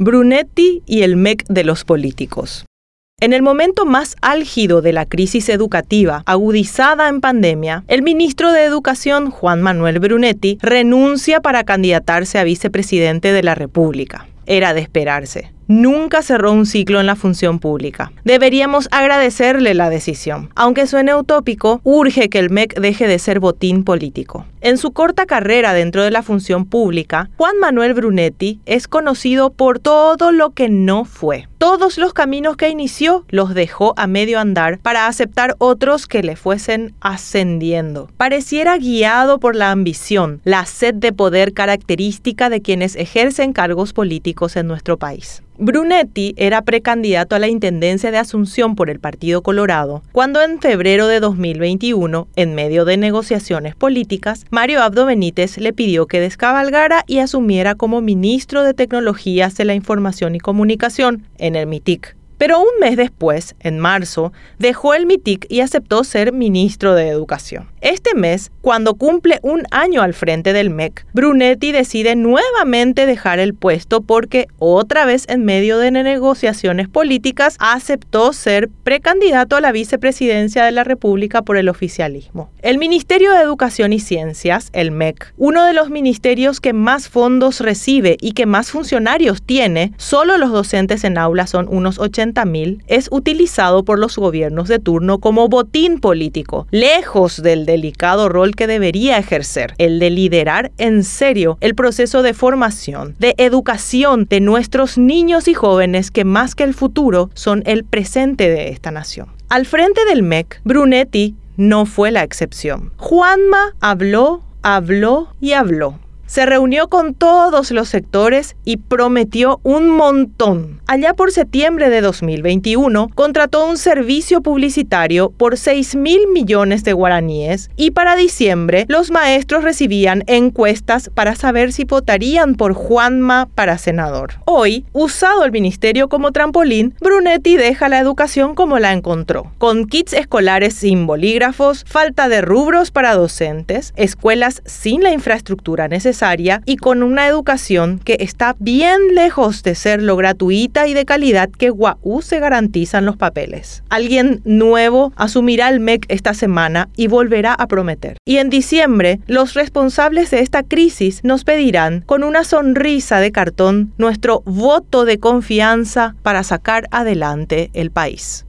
Brunetti y el MEC de los políticos. En el momento más álgido de la crisis educativa, agudizada en pandemia, el ministro de Educación, Juan Manuel Brunetti, renuncia para candidatarse a vicepresidente de la República. Era de esperarse nunca cerró un ciclo en la función pública. Deberíamos agradecerle la decisión. Aunque suene utópico, urge que el MEC deje de ser botín político. En su corta carrera dentro de la función pública, Juan Manuel Brunetti es conocido por todo lo que no fue. Todos los caminos que inició los dejó a medio andar para aceptar otros que le fuesen ascendiendo. Pareciera guiado por la ambición, la sed de poder característica de quienes ejercen cargos políticos en nuestro país. Brunetti era precandidato a la Intendencia de Asunción por el Partido Colorado, cuando en febrero de 2021, en medio de negociaciones políticas, Mario Abdo Benítez le pidió que descabalgara y asumiera como ministro de Tecnologías de la Información y Comunicación en el MITIC. Pero un mes después, en marzo, dejó el MITIC y aceptó ser ministro de Educación. Este mes, cuando cumple un año al frente del MEC, Brunetti decide nuevamente dejar el puesto porque otra vez en medio de negociaciones políticas aceptó ser precandidato a la vicepresidencia de la República por el oficialismo. El Ministerio de Educación y Ciencias, el MEC, uno de los ministerios que más fondos recibe y que más funcionarios tiene, solo los docentes en aula son unos 80.000, es utilizado por los gobiernos de turno como botín político, lejos del delicado rol que debería ejercer, el de liderar en serio el proceso de formación, de educación de nuestros niños y jóvenes que más que el futuro son el presente de esta nación. Al frente del MEC, Brunetti no fue la excepción. Juanma habló, habló y habló se reunió con todos los sectores y prometió un montón. Allá por septiembre de 2021, contrató un servicio publicitario por 6 mil millones de guaraníes y para diciembre los maestros recibían encuestas para saber si votarían por Juanma para senador. Hoy, usado el ministerio como trampolín, Brunetti deja la educación como la encontró, con kits escolares sin bolígrafos, falta de rubros para docentes, escuelas sin la infraestructura y con una educación que está bien lejos de ser lo gratuita y de calidad que Guau se garantizan los papeles. Alguien nuevo asumirá el MEC esta semana y volverá a prometer. Y en diciembre, los responsables de esta crisis nos pedirán, con una sonrisa de cartón, nuestro voto de confianza para sacar adelante el país.